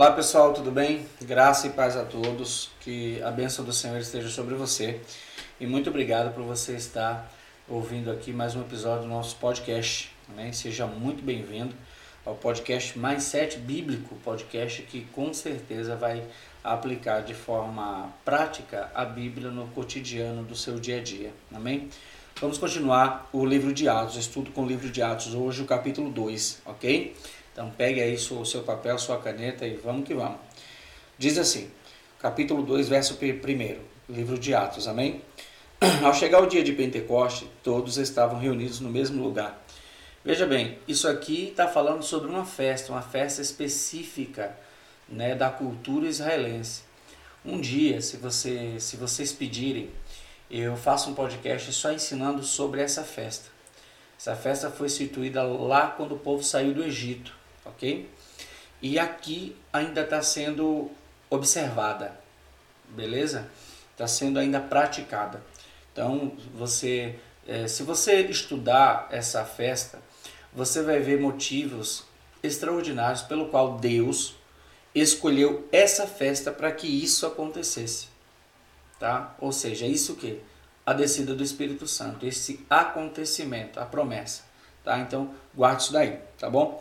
Olá pessoal, tudo bem? Graça e paz a todos, que a bênção do Senhor esteja sobre você e muito obrigado por você estar ouvindo aqui mais um episódio do nosso podcast. Amém? Seja muito bem-vindo ao podcast Mais Sete Bíblico, podcast que com certeza vai aplicar de forma prática a Bíblia no cotidiano do seu dia a dia. Amém? Vamos continuar o livro de Atos, estudo com o livro de Atos, hoje o capítulo 2, ok? Então pegue aí o seu papel, sua caneta e vamos que vamos. Diz assim, capítulo 2, verso 1, livro de Atos, amém? Ao chegar o dia de Pentecoste, todos estavam reunidos no mesmo lugar. Veja bem, isso aqui está falando sobre uma festa, uma festa específica né, da cultura israelense. Um dia, se, você, se vocês pedirem, eu faço um podcast só ensinando sobre essa festa. Essa festa foi instituída lá quando o povo saiu do Egito ok? E aqui ainda está sendo observada, beleza? Está sendo ainda praticada. Então, você, é, se você estudar essa festa, você vai ver motivos extraordinários pelo qual Deus escolheu essa festa para que isso acontecesse, tá? Ou seja, isso que a descida do Espírito Santo, esse acontecimento, a promessa, tá? Então, guarde isso daí, tá bom?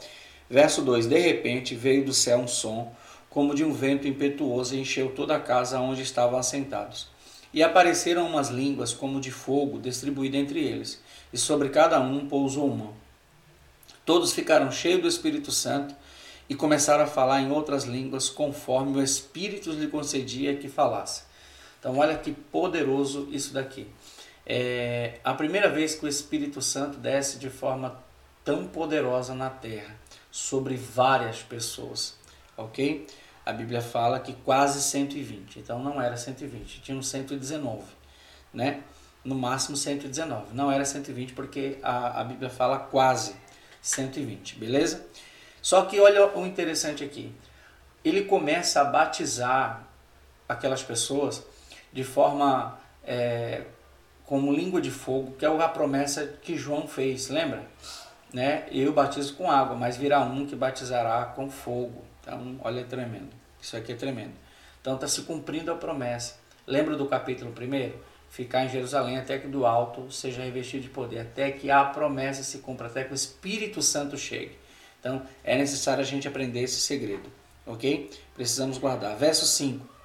Verso 2: De repente veio do céu um som, como de um vento impetuoso, e encheu toda a casa onde estavam assentados. E apareceram umas línguas como de fogo distribuídas entre eles, e sobre cada um pousou uma. Todos ficaram cheios do Espírito Santo e começaram a falar em outras línguas, conforme o Espírito lhe concedia que falasse. Então, olha que poderoso isso daqui. É a primeira vez que o Espírito Santo desce de forma tão poderosa na terra sobre várias pessoas, ok? A Bíblia fala que quase 120, então não era 120, tinha 119, né? No máximo 119, não era 120 porque a, a Bíblia fala quase 120, beleza? Só que olha o interessante aqui, ele começa a batizar aquelas pessoas de forma é, como língua de fogo, que é a promessa que João fez, lembra? né? Eu batizo com água, mas virá um que batizará com fogo. Então, olha, é tremendo. Isso aqui é tremendo. Então, está se cumprindo a promessa. Lembra do capítulo 1? Ficar em Jerusalém até que do alto seja revestido de poder, até que a promessa se cumpra, até que o Espírito Santo chegue. Então, é necessário a gente aprender esse segredo, ok? Precisamos guardar. Verso 5.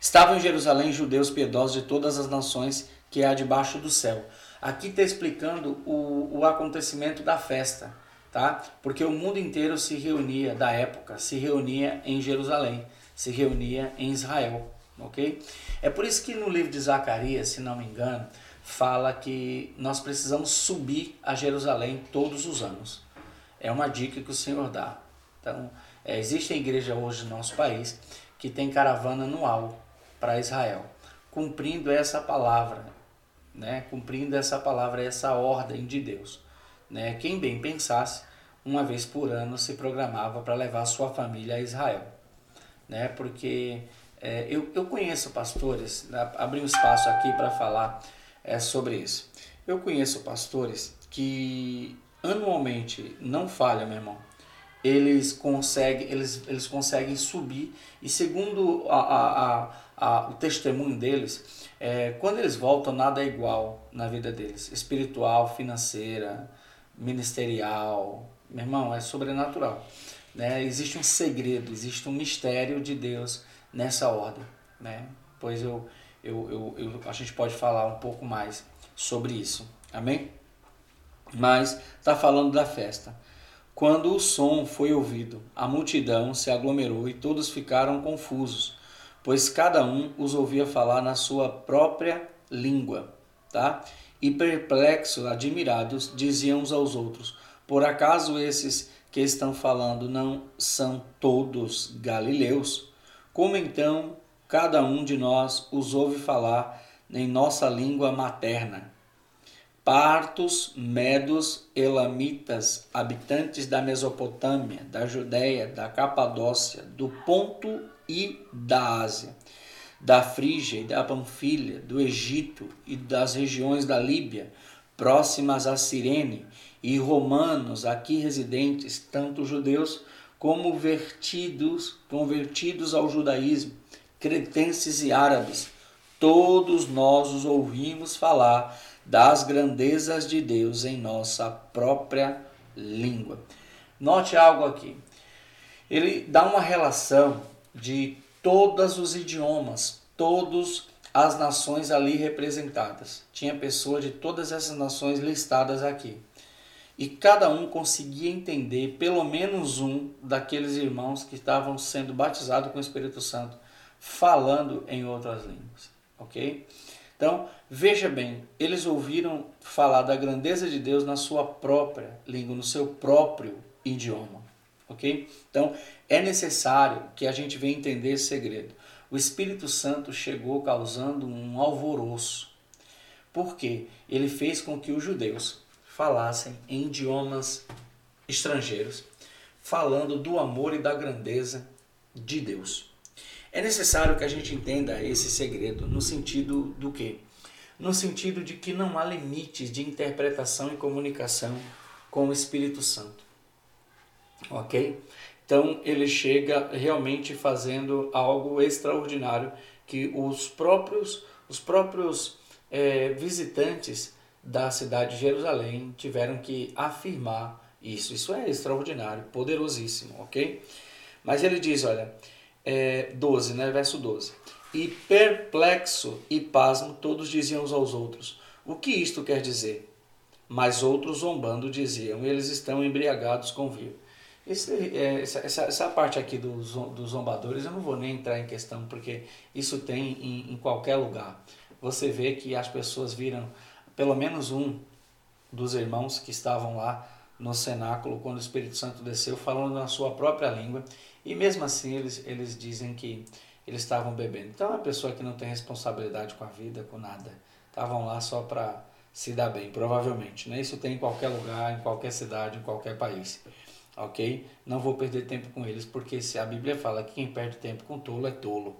Estavam em Jerusalém judeus piedosos de todas as nações que há debaixo do céu. Aqui está explicando o, o acontecimento da festa, tá? Porque o mundo inteiro se reunia, da época, se reunia em Jerusalém, se reunia em Israel, ok? É por isso que no livro de Zacarias, se não me engano, fala que nós precisamos subir a Jerusalém todos os anos. É uma dica que o Senhor dá. Então, é, existe a igreja hoje no nosso país que tem caravana anual para Israel, cumprindo essa palavra né, cumprindo essa palavra, essa ordem de Deus. Né? Quem bem pensasse, uma vez por ano se programava para levar sua família a Israel. Né? Porque é, eu, eu conheço pastores, né, abri um espaço aqui para falar é, sobre isso. Eu conheço pastores que anualmente, não falha, meu irmão, eles conseguem, eles, eles conseguem subir e segundo a, a, a, a o testemunho deles, é, quando eles voltam, nada é igual na vida deles. Espiritual, financeira, ministerial. Meu irmão, é sobrenatural. Né? Existe um segredo, existe um mistério de Deus nessa ordem. Né? Pois eu, eu, eu, eu, a gente pode falar um pouco mais sobre isso. Amém? Mas está falando da festa. Quando o som foi ouvido, a multidão se aglomerou e todos ficaram confusos pois cada um os ouvia falar na sua própria língua, tá? E perplexos, admirados, diziam uns aos outros: Por acaso esses que estão falando não são todos galileus? Como então cada um de nós os ouve falar em nossa língua materna? Partos, medos, elamitas, habitantes da Mesopotâmia, da Judéia, da Capadócia, do Ponto e da Ásia, da Frígia e da Panfilha, do Egito e das regiões da Líbia, próximas a Cirene, e romanos aqui residentes, tanto judeus como vertidos, convertidos ao judaísmo, cretenses e árabes, todos nós os ouvimos falar das grandezas de Deus em nossa própria língua. Note algo aqui. Ele dá uma relação de todos os idiomas, todas as nações ali representadas. Tinha pessoas de todas essas nações listadas aqui. E cada um conseguia entender pelo menos um daqueles irmãos que estavam sendo batizados com o Espírito Santo, falando em outras línguas. Ok? Então, veja bem, eles ouviram falar da grandeza de Deus na sua própria língua, no seu próprio idioma. Ok? Então, é necessário que a gente venha entender esse segredo. O Espírito Santo chegou causando um alvoroço. Porque ele fez com que os judeus falassem em idiomas estrangeiros, falando do amor e da grandeza de Deus. É necessário que a gente entenda esse segredo no sentido do quê? No sentido de que não há limites de interpretação e comunicação com o Espírito Santo. Ok? Então ele chega realmente fazendo algo extraordinário que os próprios, os próprios é, visitantes da cidade de Jerusalém tiveram que afirmar isso. Isso é extraordinário, poderosíssimo, ok? Mas ele diz, olha, é, 12, né, verso 12. E perplexo e pasmo, todos diziam uns aos outros: O que isto quer dizer? Mas outros zombando diziam: Eles estão embriagados com vinho. Esse, é, essa, essa, essa, parte aqui dos, dos zombadores eu não vou nem entrar em questão, porque isso tem em, em qualquer lugar. Você vê que as pessoas viram, pelo menos um dos irmãos que estavam lá no cenáculo, quando o Espírito Santo desceu, falando na sua própria língua, e mesmo assim eles, eles dizem que eles estavam bebendo. Então é uma pessoa que não tem responsabilidade com a vida, com nada. Estavam lá só para se dar bem, provavelmente. Né? Isso tem em qualquer lugar, em qualquer cidade, em qualquer país. Ok? Não vou perder tempo com eles, porque se a Bíblia fala que quem perde tempo com tolo é tolo.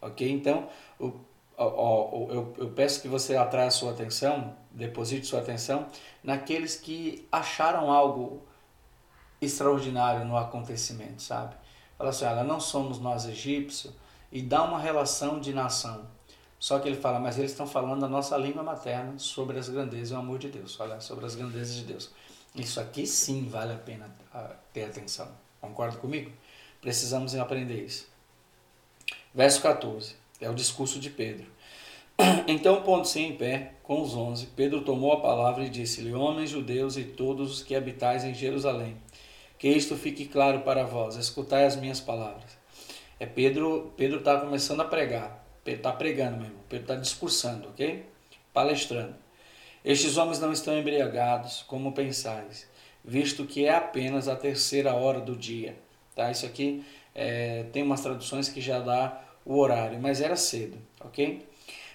Ok? Então, o, eu, eu peço que você atraia sua atenção, deposite sua atenção naqueles que acharam algo extraordinário no acontecimento, sabe? Fala assim, olha, não somos nós egípcios, e dá uma relação de nação. Só que ele fala, mas eles estão falando a nossa língua materna sobre as grandezas e o amor de Deus. Olha, sobre as grandezas de Deus. Isso aqui sim vale a pena ah, ter atenção. Concorda comigo? Precisamos aprender isso. Verso 14, é o discurso de Pedro. Então, pondo-se em pé com os onze, Pedro tomou a palavra e disse-lhe: Homens judeus e todos os que habitais em Jerusalém, que isto fique claro para vós, escutai as minhas palavras. É Pedro, Pedro está começando a pregar. Pedro está pregando mesmo. Pedro está discursando, ok? Palestrando. Estes homens não estão embriagados, como pensais, visto que é apenas a terceira hora do dia. Tá? Isso aqui é, tem umas traduções que já dá o horário, mas era cedo, ok?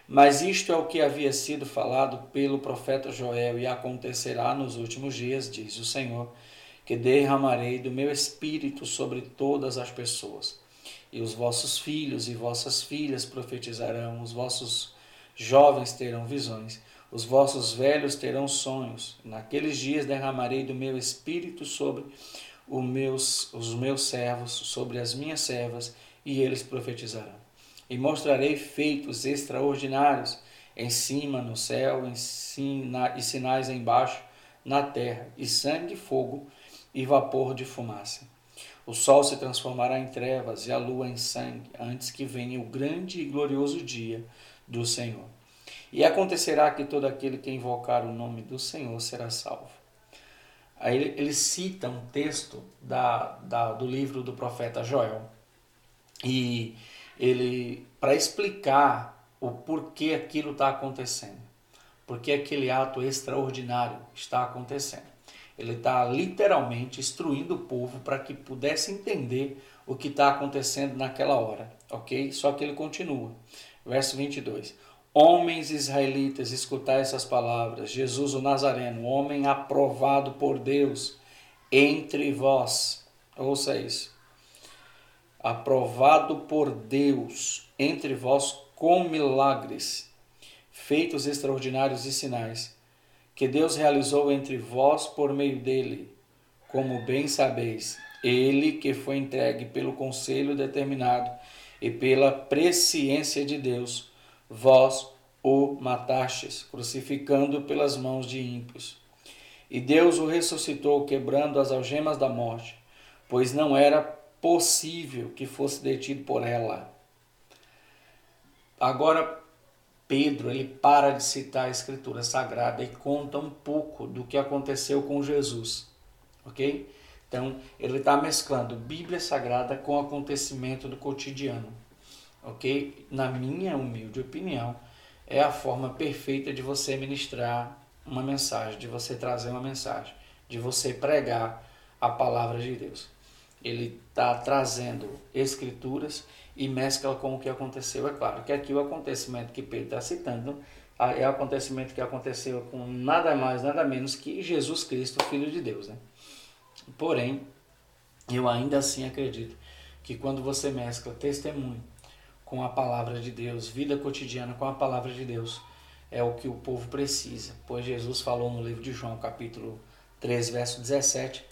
Mas isto é o que havia sido falado pelo profeta Joel, e acontecerá nos últimos dias, diz o Senhor que derramarei do meu espírito sobre todas as pessoas. E os vossos filhos e vossas filhas profetizarão, os vossos jovens terão visões, os vossos velhos terão sonhos. Naqueles dias derramarei do meu espírito sobre os meus, os meus servos, sobre as minhas servas, e eles profetizarão. E mostrarei feitos extraordinários em cima no céu, em sina, e sinais embaixo na terra, e sangue e fogo, e vapor de fumaça. O sol se transformará em trevas e a lua em sangue, antes que venha o grande e glorioso dia do Senhor. E acontecerá que todo aquele que invocar o nome do Senhor será salvo. Aí ele cita um texto da, da, do livro do profeta Joel. E ele, para explicar o porquê aquilo está acontecendo, porque aquele ato extraordinário está acontecendo. Ele está literalmente instruindo o povo para que pudesse entender o que está acontecendo naquela hora, ok? Só que ele continua. Verso 22. Homens israelitas, escutai essas palavras. Jesus o Nazareno, homem aprovado por Deus entre vós. Ouça isso. Aprovado por Deus entre vós com milagres, feitos extraordinários e sinais que Deus realizou entre vós por meio dele, como bem sabeis. ele que foi entregue pelo conselho determinado e pela presciência de Deus, vós o matastes, crucificando pelas mãos de ímpios. E Deus o ressuscitou, quebrando as algemas da morte, pois não era possível que fosse detido por ela. Agora, Pedro ele para de citar a Escritura Sagrada e conta um pouco do que aconteceu com Jesus, ok? Então, ele está mesclando Bíblia Sagrada com acontecimento do cotidiano, ok? Na minha humilde opinião, é a forma perfeita de você ministrar uma mensagem, de você trazer uma mensagem, de você pregar a palavra de Deus. Ele está trazendo escrituras e mescla com o que aconteceu. É claro que aqui o acontecimento que Pedro está citando é o acontecimento que aconteceu com nada mais, nada menos que Jesus Cristo, Filho de Deus. Né? Porém, eu ainda assim acredito que quando você mescla testemunho com a palavra de Deus, vida cotidiana com a palavra de Deus, é o que o povo precisa. Pois Jesus falou no livro de João, capítulo 3, verso 17,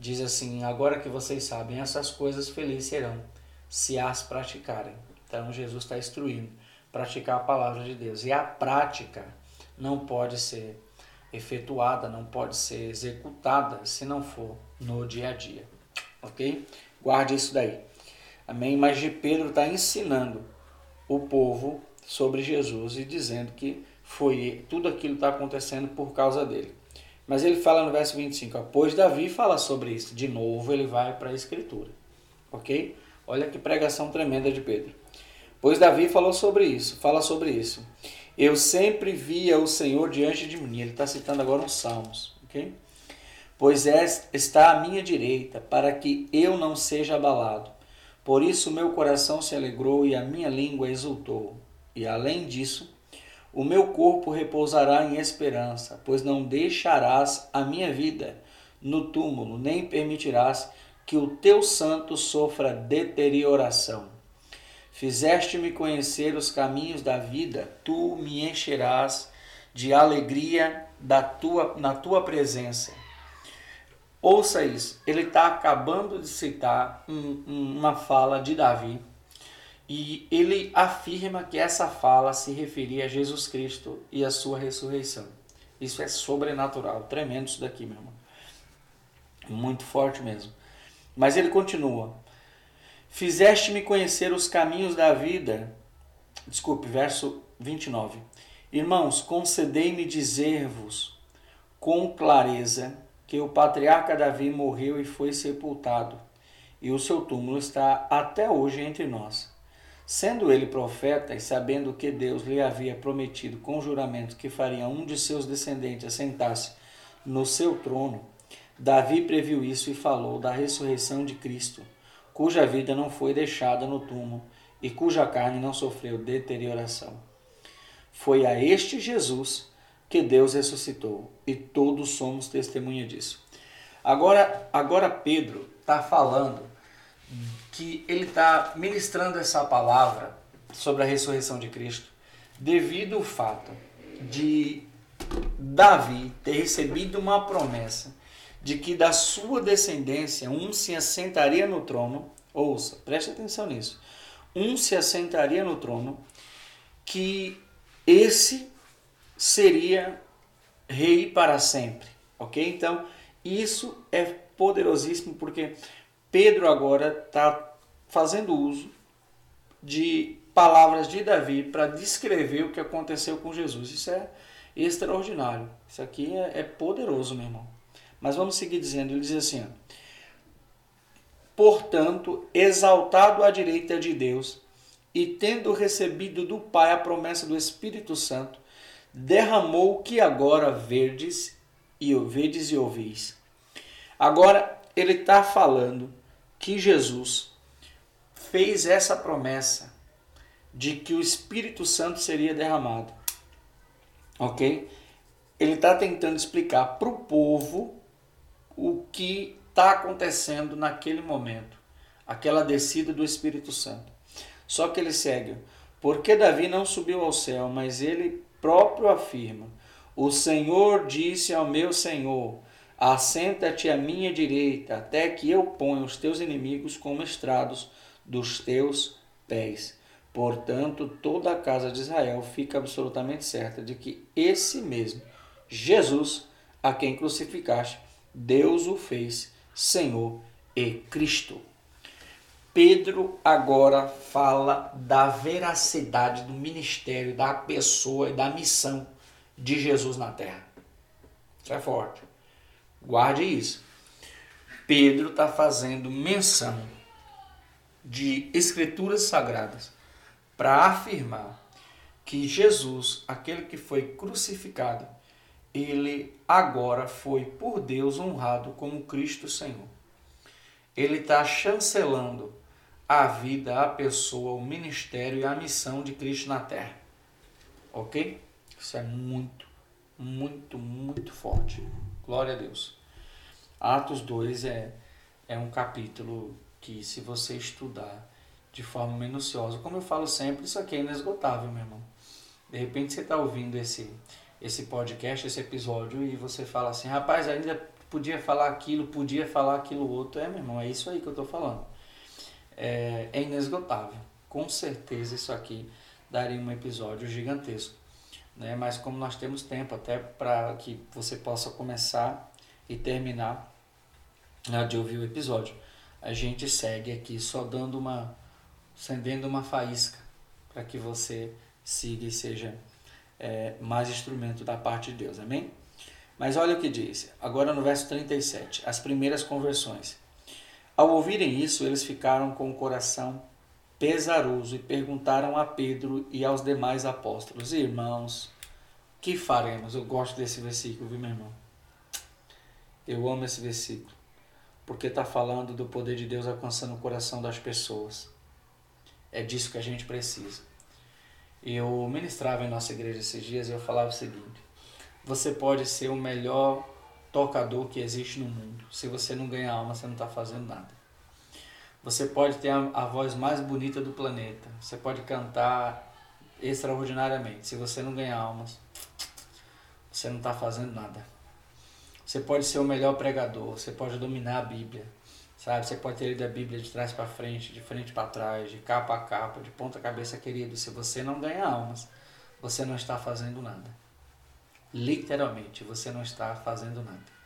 diz assim: Agora que vocês sabem essas coisas, felizes serão, se as praticarem. Então Jesus está instruindo, praticar a palavra de Deus. E a prática não pode ser efetuada, não pode ser executada se não for no dia a dia. Ok? Guarde isso daí. Amém? Mas Pedro está ensinando o povo sobre Jesus e dizendo que foi tudo aquilo está acontecendo por causa dele. Mas ele fala no verso 25, ó, pois Davi fala sobre isso. De novo ele vai para a escritura. Ok? Olha que pregação tremenda de Pedro. Pois Davi falou sobre isso, fala sobre isso. Eu sempre via o Senhor diante de mim. Ele está citando agora uns salmos. Ok? Pois é, está à minha direita, para que eu não seja abalado. Por isso meu coração se alegrou e a minha língua exultou. E além disso, o meu corpo repousará em esperança, pois não deixarás a minha vida no túmulo, nem permitirás que o teu santo sofra deterioração. Fizeste-me conhecer os caminhos da vida, tu me encherás de alegria da tua, na tua presença. Ouça isso, ele está acabando de citar um, uma fala de Davi e ele afirma que essa fala se referia a Jesus Cristo e a sua ressurreição. Isso é sobrenatural, tremendo isso daqui, meu irmão. Muito forte mesmo. Mas ele continua: Fizeste-me conhecer os caminhos da vida. Desculpe, verso 29. Irmãos, concedei-me dizer-vos com clareza que o patriarca Davi morreu e foi sepultado, e o seu túmulo está até hoje entre nós. Sendo ele profeta e sabendo que Deus lhe havia prometido com juramento que faria um de seus descendentes assentar-se no seu trono, Davi previu isso e falou da ressurreição de Cristo, cuja vida não foi deixada no túmulo e cuja carne não sofreu deterioração. Foi a este Jesus que Deus ressuscitou e todos somos testemunha disso. Agora, agora Pedro está falando que ele está ministrando essa palavra sobre a ressurreição de Cristo devido ao fato de Davi ter recebido uma promessa de que da sua descendência um se assentaria no trono. Ouça, preste atenção nisso. Um se assentaria no trono, que esse seria rei para sempre. Ok? Então, isso é poderosíssimo porque Pedro agora está fazendo uso de palavras de Davi para descrever o que aconteceu com Jesus. Isso é extraordinário. Isso aqui é, é poderoso, meu irmão. Mas vamos seguir dizendo. Ele diz assim: Portanto, exaltado à direita de Deus e tendo recebido do Pai a promessa do Espírito Santo, derramou o que agora verdes e vedes e ouvis. Agora ele está falando que Jesus fez essa promessa de que o Espírito Santo seria derramado. Ok? Ele está tentando explicar para o povo o que está acontecendo naquele momento, aquela descida do Espírito Santo. Só que ele segue, porque Davi não subiu ao céu, mas ele próprio afirma: O Senhor disse ao meu Senhor: Assenta-te à minha direita, até que eu ponha os teus inimigos como estrados dos teus pés. Portanto, toda a casa de Israel fica absolutamente certa de que esse mesmo Jesus, a quem crucificaste, Deus o fez Senhor e Cristo. Pedro agora fala da veracidade do ministério, da pessoa e da missão de Jesus na terra. Isso é forte. Guarde isso. Pedro está fazendo menção de escrituras sagradas para afirmar que Jesus, aquele que foi crucificado, ele agora foi por Deus honrado como Cristo Senhor. Ele está chancelando a vida, a pessoa, o ministério e a missão de Cristo na terra. Ok? Isso é muito, muito, muito forte. Glória a Deus. Atos 2 é, é um capítulo que, se você estudar, de forma minuciosa. Como eu falo sempre, isso aqui é inesgotável, meu irmão. De repente você está ouvindo esse, esse podcast, esse episódio, e você fala assim, rapaz, ainda podia falar aquilo, podia falar aquilo outro. É, meu irmão, é isso aí que eu estou falando. É, é inesgotável. Com certeza isso aqui daria um episódio gigantesco. Né? Mas como nós temos tempo até para que você possa começar e terminar né, de ouvir o episódio, a gente segue aqui só dando uma acendendo uma faísca para que você siga e seja é, mais instrumento da parte de Deus. Amém? Mas olha o que diz, agora no verso 37, as primeiras conversões. Ao ouvirem isso, eles ficaram com o coração pesaroso e perguntaram a Pedro e aos demais apóstolos: Irmãos, que faremos? Eu gosto desse versículo, viu, meu irmão? Eu amo esse versículo, porque está falando do poder de Deus alcançando o coração das pessoas. É disso que a gente precisa. Eu ministrava em nossa igreja esses dias e eu falava o seguinte: você pode ser o melhor tocador que existe no mundo. Se você não ganhar alma, você não está fazendo nada. Você pode ter a, a, voz mais bonita do planeta. Você pode cantar extraordinariamente. Se você não ganhar almas, você não está fazendo nada. Você pode ser o melhor pregador. Você pode dominar a Bíblia. Sabe, você pode ter lido a Bíblia de trás para frente, de frente para trás, de capa a capa, de ponta a cabeça, querido. Se você não ganha almas, você não está fazendo nada. Literalmente, você não está fazendo nada.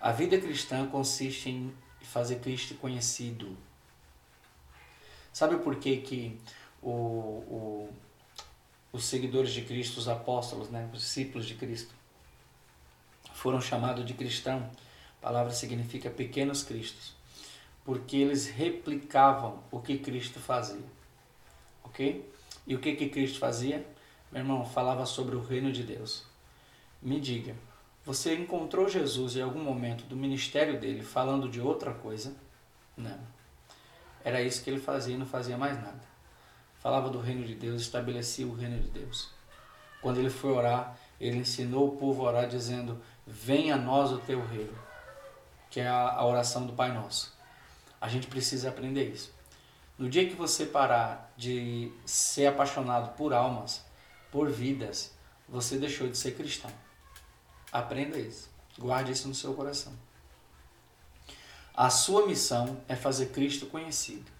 A vida cristã consiste em fazer Cristo conhecido. Sabe por que, que o, o, os seguidores de Cristo, os apóstolos, né, os discípulos de Cristo, foram chamados de cristão? A palavra significa pequenos cristos porque eles replicavam o que Cristo fazia. Ok? E o que, que Cristo fazia? Meu irmão, falava sobre o reino de Deus. Me diga, você encontrou Jesus em algum momento do ministério dele falando de outra coisa? Não. Era isso que ele fazia e não fazia mais nada. Falava do reino de Deus, estabelecia o reino de Deus. Quando ele foi orar, ele ensinou o povo a orar dizendo: Venha a nós o teu reino, que é a oração do Pai Nosso. A gente precisa aprender isso. No dia que você parar de ser apaixonado por almas, por vidas, você deixou de ser cristão. Aprenda isso. Guarde isso no seu coração. A sua missão é fazer Cristo conhecido.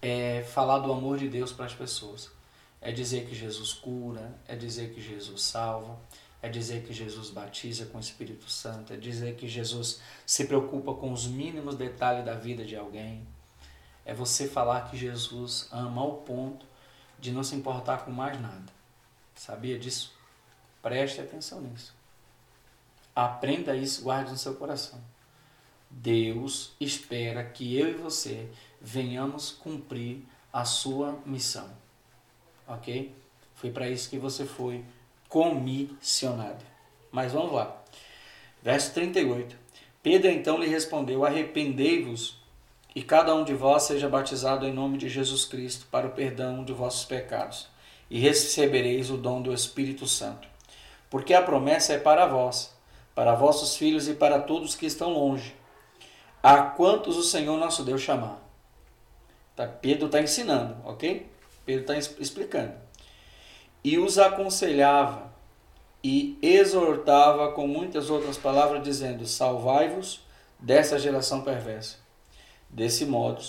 É falar do amor de Deus para as pessoas. É dizer que Jesus cura, é dizer que Jesus salva, é dizer que Jesus batiza com o Espírito Santo, é dizer que Jesus se preocupa com os mínimos detalhes da vida de alguém. É você falar que Jesus ama ao ponto de não se importar com mais nada. Sabia disso? Preste atenção nisso. Aprenda isso, guarde no seu coração. Deus espera que eu e você venhamos cumprir a sua missão. Ok? Foi para isso que você foi comissionado. Mas vamos lá. Verso 38. Pedro então lhe respondeu: Arrependei-vos e cada um de vós seja batizado em nome de Jesus Cristo para o perdão de vossos pecados, e recebereis o dom do Espírito Santo. Porque a promessa é para vós, para vossos filhos e para todos que estão longe, a quantos o Senhor nosso Deus chamar. Tá, Pedro está ensinando, ok? Pedro está explicando e os aconselhava e exortava com muitas outras palavras, dizendo: Salvai-vos dessa geração perversa. Desse modo,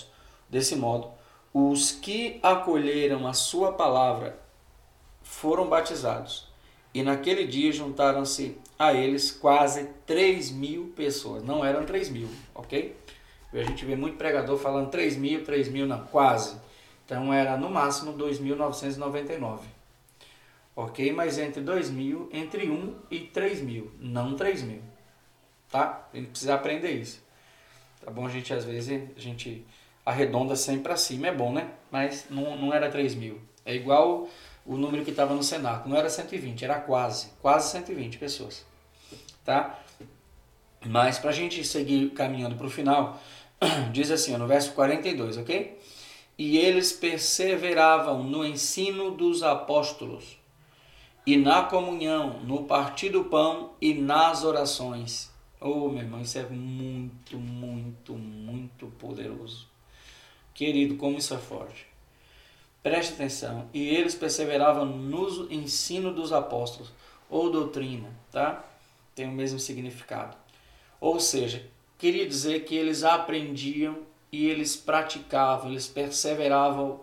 desse modo, os que acolheram a sua palavra foram batizados. E naquele dia juntaram-se a eles quase 3 mil pessoas. Não eram 3 mil, ok? A gente vê muito pregador falando 3 mil, 3 mil, não, quase. Então era no máximo 2.999. Ok? Mas entre 2 mil, entre 1 e 3 mil, não 3 mil. Tá? A gente precisa aprender isso. Tá bom? A gente às vezes a gente arredonda sempre para cima, é bom, né? Mas não, não era 3 mil. É igual o número que estava no Senac. Não era 120, era quase, quase 120 pessoas. Tá? Mas para a gente seguir caminhando para o final, diz assim, no verso 42, ok? E eles perseveravam no ensino dos apóstolos, e na comunhão, no partir do pão e nas orações. Oh, meu irmão, isso é muito, muito, muito poderoso. Querido, como isso é forte. Preste atenção. E eles perseveravam no ensino dos apóstolos, ou doutrina, tá? Tem o mesmo significado. Ou seja, queria dizer que eles aprendiam e eles praticavam, eles perseveravam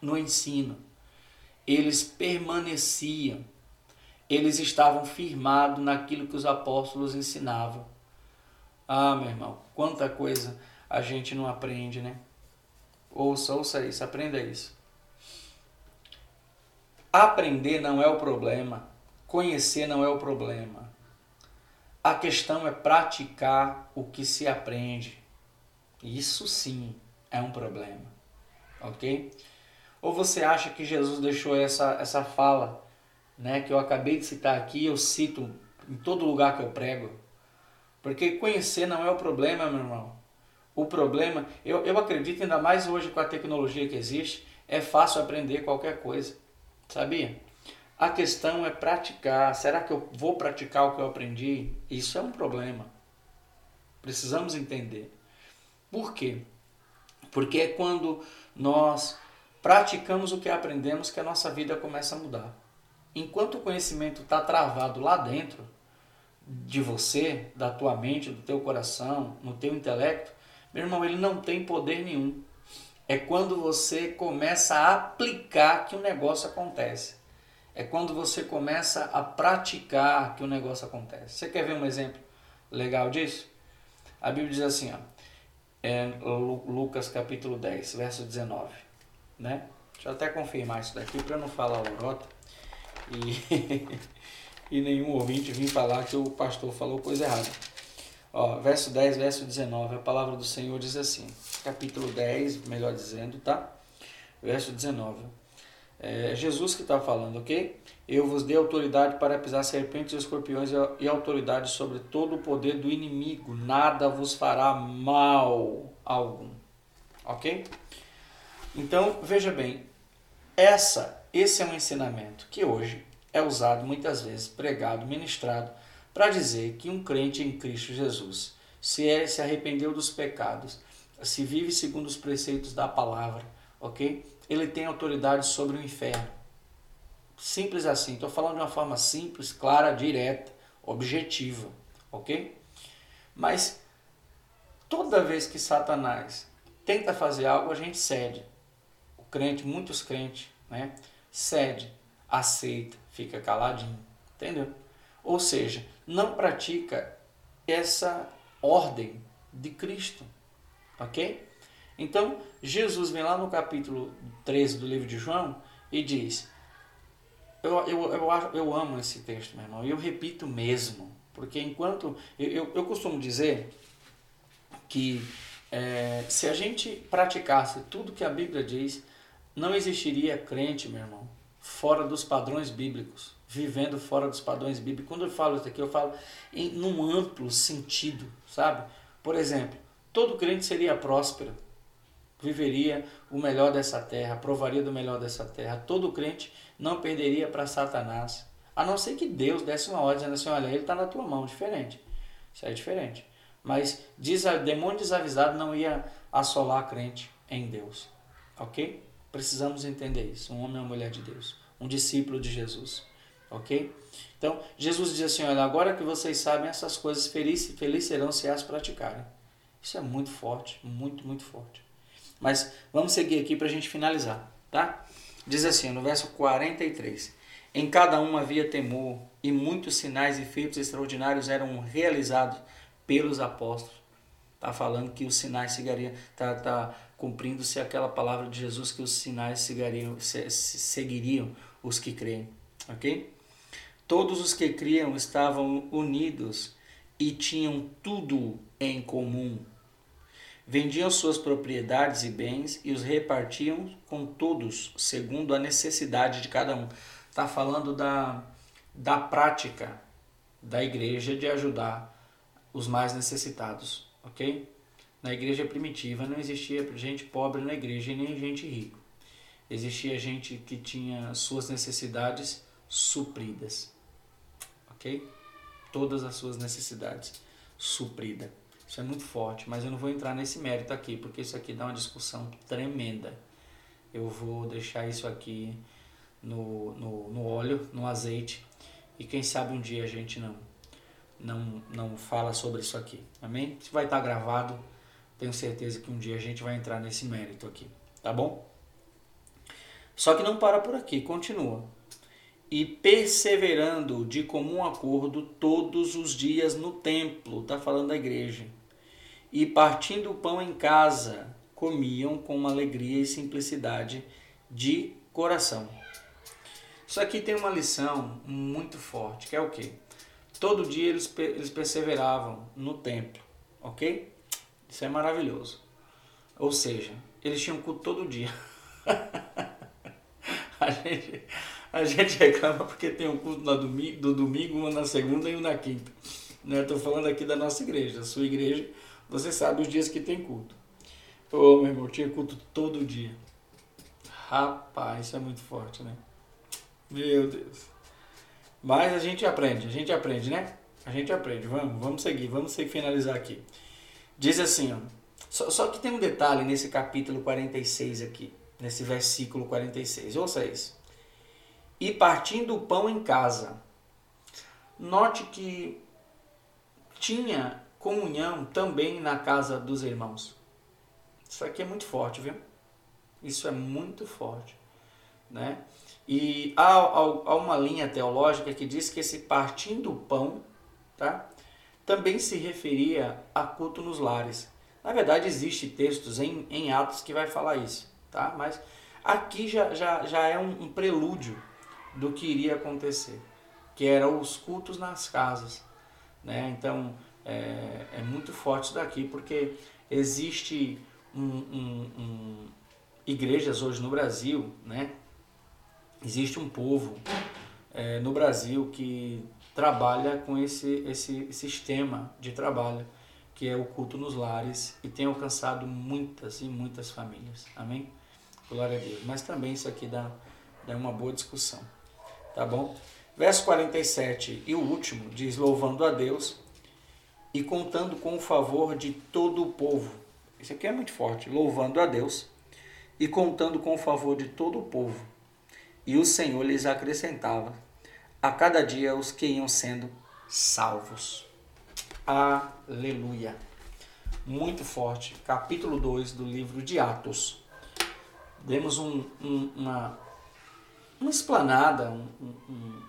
no ensino. Eles permaneciam. Eles estavam firmados naquilo que os apóstolos ensinavam. Ah, meu irmão, quanta coisa a gente não aprende, né? Ouça, ouça isso, aprenda isso. Aprender não é o problema, conhecer não é o problema. A questão é praticar o que se aprende. Isso sim é um problema, ok? Ou você acha que Jesus deixou essa, essa fala, né, que eu acabei de citar aqui, eu cito em todo lugar que eu prego? Porque conhecer não é o problema, meu irmão. O problema, eu, eu acredito ainda mais hoje com a tecnologia que existe, é fácil aprender qualquer coisa. Sabia? A questão é praticar. Será que eu vou praticar o que eu aprendi? Isso é um problema. Precisamos entender. Por quê? Porque é quando nós praticamos o que aprendemos que a nossa vida começa a mudar. Enquanto o conhecimento está travado lá dentro de você, da tua mente, do teu coração, no teu intelecto, meu irmão, ele não tem poder nenhum. É quando você começa a aplicar que o negócio acontece. É quando você começa a praticar que o negócio acontece. Você quer ver um exemplo legal disso? A Bíblia diz assim, ó, é Lucas capítulo 10, verso 19. Né? Deixa eu até confirmar isso daqui para não falar lorota e, e nenhum ouvinte vir falar que o pastor falou coisa errada. Ó, verso 10, verso 19, a palavra do Senhor diz assim, capítulo 10, melhor dizendo, tá? Verso 19. É Jesus que está falando, ok? Eu vos dei autoridade para pisar serpentes e escorpiões e autoridade sobre todo o poder do inimigo. Nada vos fará mal algum, ok? Então, veja bem, essa, esse é um ensinamento que hoje é usado muitas vezes, pregado, ministrado para dizer que um crente em Cristo Jesus, se é, se arrependeu dos pecados, se vive segundo os preceitos da palavra, ok? Ele tem autoridade sobre o inferno. Simples assim. Estou falando de uma forma simples, clara, direta, objetiva, ok? Mas toda vez que Satanás tenta fazer algo, a gente cede. O crente, muitos crentes, né? Cede, aceita, fica caladinho, entendeu? Ou seja, não pratica essa ordem de Cristo. Ok? Então, Jesus vem lá no capítulo 13 do livro de João e diz: Eu, eu, eu, eu amo esse texto, meu irmão, e eu repito mesmo, porque enquanto. Eu, eu, eu costumo dizer que é, se a gente praticasse tudo que a Bíblia diz, não existiria crente, meu irmão, fora dos padrões bíblicos vivendo fora dos padrões bíblicos. Quando eu falo isso aqui, eu falo em num amplo sentido, sabe? Por exemplo, todo crente seria próspero, viveria o melhor dessa terra, provaria do melhor dessa terra. Todo crente não perderia para Satanás, a não ser que Deus desse uma ordem dizendo assim: olha, ele está na tua mão, diferente. Isso é diferente. Mas demônio desavisado não ia assolar crente em Deus. Ok? Precisamos entender isso. Um homem ou uma mulher de Deus. Um discípulo de Jesus. Ok? Então, Jesus diz assim: Olha, agora que vocês sabem essas coisas, felizes, felizes serão se as praticarem. Isso é muito forte, muito, muito forte. Mas vamos seguir aqui para a gente finalizar, tá? Diz assim, no verso 43: Em cada um havia temor, e muitos sinais e feitos extraordinários eram realizados pelos apóstolos. Está falando que os sinais seguiriam, está tá cumprindo-se aquela palavra de Jesus que os sinais seguiriam, seguiriam os que creem, ok? Todos os que criam estavam unidos e tinham tudo em comum. Vendiam suas propriedades e bens e os repartiam com todos, segundo a necessidade de cada um. Está falando da, da prática da igreja de ajudar os mais necessitados, ok? Na igreja primitiva não existia gente pobre na igreja e nem gente rica. Existia gente que tinha suas necessidades supridas, ok? Todas as suas necessidades supridas. Isso é muito forte, mas eu não vou entrar nesse mérito aqui, porque isso aqui dá uma discussão tremenda. Eu vou deixar isso aqui no, no, no óleo, no azeite, e quem sabe um dia a gente não não, não fala sobre isso aqui. Amém? Isso vai estar gravado. Tenho certeza que um dia a gente vai entrar nesse mérito aqui. Tá bom? Só que não para por aqui, continua. E perseverando de comum acordo todos os dias no templo, está falando da igreja. E partindo o pão em casa, comiam com alegria e simplicidade de coração. Isso aqui tem uma lição muito forte, que é o quê? Todo dia eles, eles perseveravam no templo, ok? Isso é maravilhoso. Ou seja, eles tinham culto todo dia. a, gente, a gente reclama porque tem um culto domingo, do domingo, uma na segunda e um na quinta. Né? Estou falando aqui da nossa igreja. A sua igreja, você sabe os dias que tem culto. Ô, meu irmão, tinha culto todo dia. Rapaz, isso é muito forte, né? Meu Deus. Mas a gente aprende, a gente aprende, né? A gente aprende. Vamos, vamos seguir, vamos finalizar aqui. Diz assim, ó, só, só que tem um detalhe nesse capítulo 46 aqui, nesse versículo 46. Ouça isso. E partindo o pão em casa. Note que tinha comunhão também na casa dos irmãos. Isso aqui é muito forte, viu? Isso é muito forte, né? E há, há, uma linha teológica que diz que esse partindo o pão tá, também se referia a culto nos lares. Na verdade, existe textos em, em Atos que vai falar isso, tá? mas aqui já, já, já é um, um prelúdio do que iria acontecer, que eram os cultos nas casas. Né? Então, é, é muito forte isso daqui, porque existe um, um, um, igrejas hoje no Brasil, né? existe um povo é, no Brasil que trabalha com esse, esse sistema de trabalho, que é o culto nos lares, e tem alcançado muitas e muitas famílias. Amém? Glória a Deus. Mas também isso aqui dá, dá uma boa discussão. Tá bom? Verso 47 e o último diz: Louvando a Deus e contando com o favor de todo o povo. Isso aqui é muito forte. Louvando a Deus e contando com o favor de todo o povo e o Senhor lhes acrescentava a cada dia os que iam sendo salvos. Aleluia. Muito forte. Capítulo 2 do livro de Atos. Demos um, um, uma, uma explanada, um, um,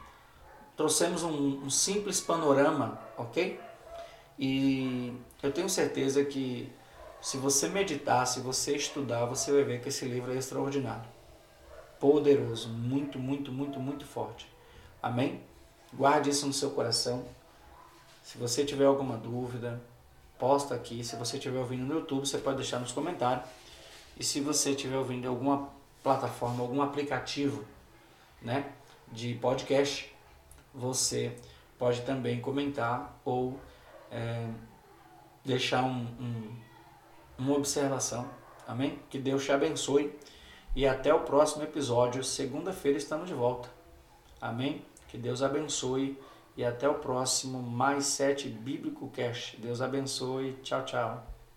trouxemos um, simples panorama, ok? E eu tenho certeza que se você meditar, se você estudar, você vai ver que esse livro é extraordinário poderoso, muito, muito, muito, muito forte. Amém? Guarde isso no seu coração. Se você tiver alguma dúvida, posta aqui. Se você estiver ouvindo no YouTube, você pode deixar nos comentários. E se você estiver ouvindo alguma plataforma, algum aplicativo, né, de podcast, você pode também comentar ou é, deixar um, um, uma observação. Amém? Que Deus te abençoe e até o próximo episódio. Segunda-feira estamos de volta. Amém? Que Deus abençoe e até o próximo mais sete Bíblico Cash. Deus abençoe. Tchau, tchau.